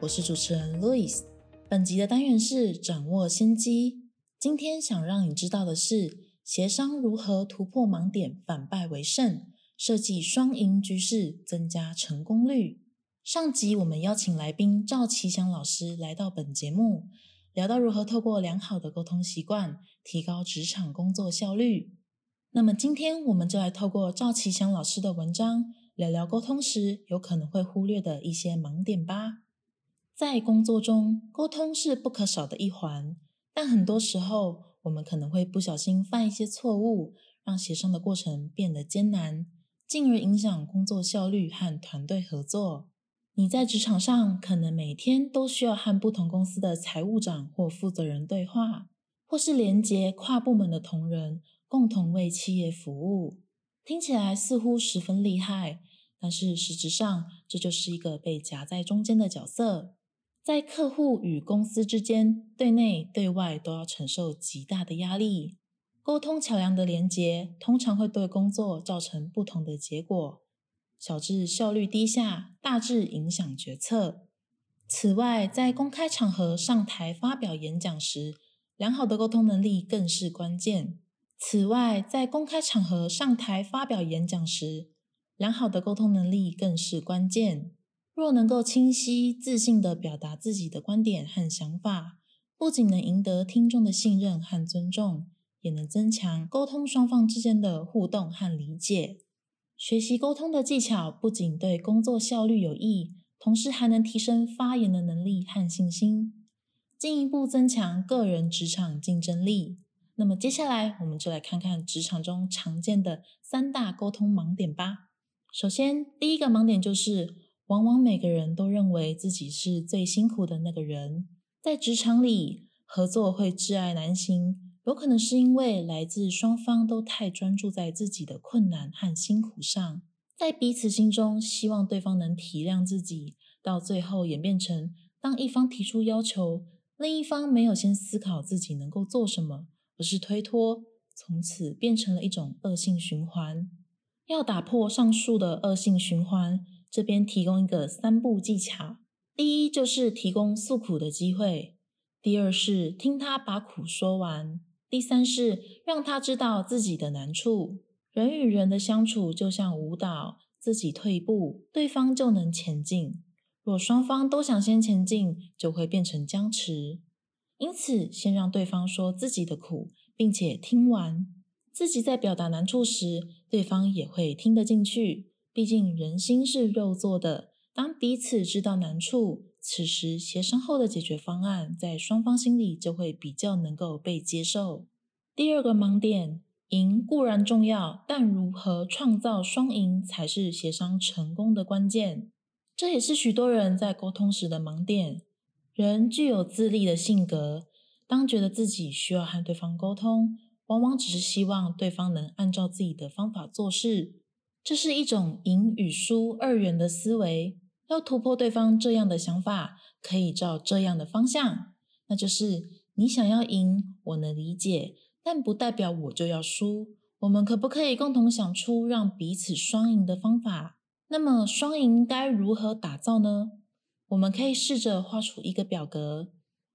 我是主持人 Louis。本集的单元是掌握先机。今天想让你知道的是，协商如何突破盲点，反败为胜，设计双赢局势，增加成功率。上集我们邀请来宾赵奇祥老师来到本节目，聊到如何透过良好的沟通习惯，提高职场工作效率。那么今天我们就来透过赵奇祥老师的文章。聊聊沟通时有可能会忽略的一些盲点吧。在工作中，沟通是不可少的一环，但很多时候我们可能会不小心犯一些错误，让协商的过程变得艰难，进而影响工作效率和团队合作。你在职场上可能每天都需要和不同公司的财务长或负责人对话，或是连接跨部门的同仁，共同为企业服务。听起来似乎十分厉害。但是实质上，这就是一个被夹在中间的角色，在客户与公司之间，对内对外都要承受极大的压力。沟通桥梁的连接，通常会对工作造成不同的结果，小至效率低下，大致影响决策。此外，在公开场合上台发表演讲时，良好的沟通能力更是关键。此外，在公开场合上台发表演讲时，良好的沟通能力更是关键。若能够清晰、自信地表达自己的观点和想法，不仅能赢得听众的信任和尊重，也能增强沟通双方之间的互动和理解。学习沟通的技巧，不仅对工作效率有益，同时还能提升发言的能力和信心，进一步增强个人职场竞争力。那么，接下来我们就来看看职场中常见的三大沟通盲点吧。首先，第一个盲点就是，往往每个人都认为自己是最辛苦的那个人。在职场里，合作会挚爱难行，有可能是因为来自双方都太专注在自己的困难和辛苦上，在彼此心中希望对方能体谅自己，到最后演变成，当一方提出要求，另一方没有先思考自己能够做什么，而是推脱，从此变成了一种恶性循环。要打破上述的恶性循环，这边提供一个三步技巧：第一，就是提供诉苦的机会；第二是听他把苦说完；第三是让他知道自己的难处。人与人的相处就像舞蹈，自己退步，对方就能前进；若双方都想先前进，就会变成僵持。因此，先让对方说自己的苦，并且听完，自己在表达难处时。对方也会听得进去，毕竟人心是肉做的。当彼此知道难处，此时协商后的解决方案在双方心里就会比较能够被接受。第二个盲点，赢固然重要，但如何创造双赢才是协商成功的关键。这也是许多人在沟通时的盲点。人具有自立的性格，当觉得自己需要和对方沟通。往往只是希望对方能按照自己的方法做事，这是一种赢与输二元的思维。要突破对方这样的想法，可以照这样的方向，那就是你想要赢，我能理解，但不代表我就要输。我们可不可以共同想出让彼此双赢的方法？那么双赢该如何打造呢？我们可以试着画出一个表格，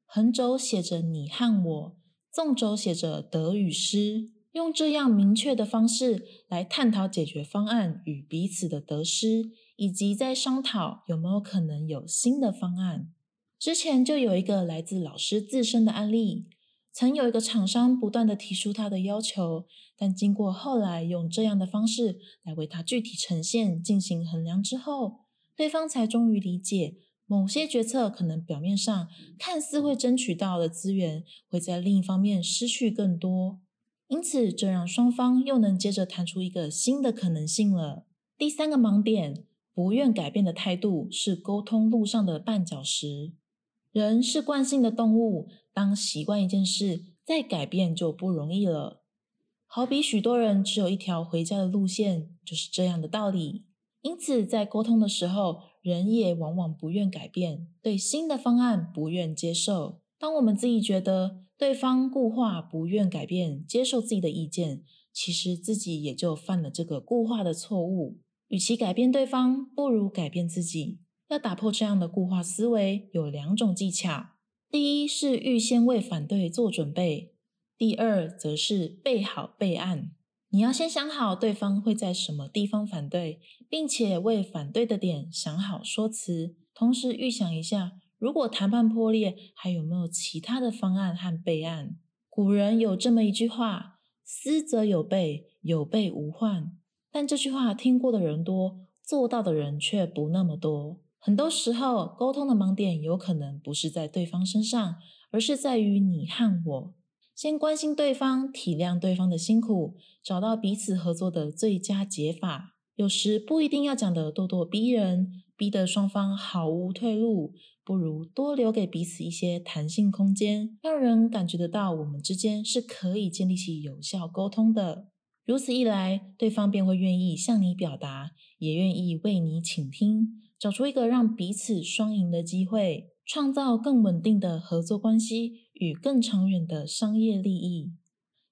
横轴写着你和我。纵轴写着得与失，用这样明确的方式来探讨解决方案与彼此的得失，以及在商讨有没有可能有新的方案。之前就有一个来自老师自身的案例，曾有一个厂商不断的提出他的要求，但经过后来用这样的方式来为他具体呈现进行衡量之后，对方才终于理解。某些决策可能表面上看似会争取到的资源，会在另一方面失去更多，因此这让双方又能接着谈出一个新的可能性了。第三个盲点，不愿改变的态度是沟通路上的绊脚石。人是惯性的动物，当习惯一件事，再改变就不容易了。好比许多人只有一条回家的路线，就是这样的道理。因此，在沟通的时候，人也往往不愿改变，对新的方案不愿接受。当我们自己觉得对方固化，不愿改变，接受自己的意见，其实自己也就犯了这个固化的错误。与其改变对方，不如改变自己。要打破这样的固化思维，有两种技巧：第一是预先为反对做准备；第二则是备好备案。你要先想好对方会在什么地方反对，并且为反对的点想好说辞，同时预想一下，如果谈判破裂，还有没有其他的方案和备案。古人有这么一句话：“思则有备，有备无患。”但这句话听过的人多，做到的人却不那么多。很多时候，沟通的盲点有可能不是在对方身上，而是在于你和我。先关心对方，体谅对方的辛苦，找到彼此合作的最佳解法。有时不一定要讲得咄咄逼人，逼得双方毫无退路，不如多留给彼此一些弹性空间，让人感觉得到我们之间是可以建立起有效沟通的。如此一来，对方便会愿意向你表达，也愿意为你倾听，找出一个让彼此双赢的机会。创造更稳定的合作关系与更长远的商业利益。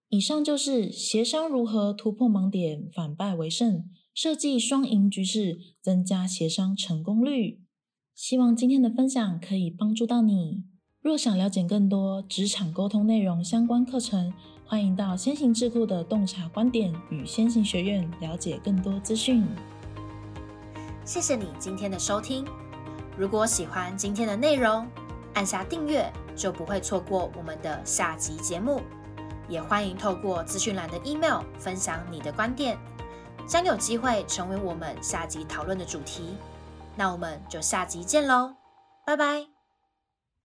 以上就是协商如何突破盲点，反败为胜，设计双赢局势，增加协商成功率。希望今天的分享可以帮助到你。若想了解更多职场沟通内容相关课程，欢迎到先行智库的洞察观点与先行学院了解更多资讯。谢谢你今天的收听。如果喜欢今天的内容，按下订阅就不会错过我们的下集节目。也欢迎透过资讯栏的 email 分享你的观点，将有机会成为我们下集讨论的主题。那我们就下集见喽，拜拜。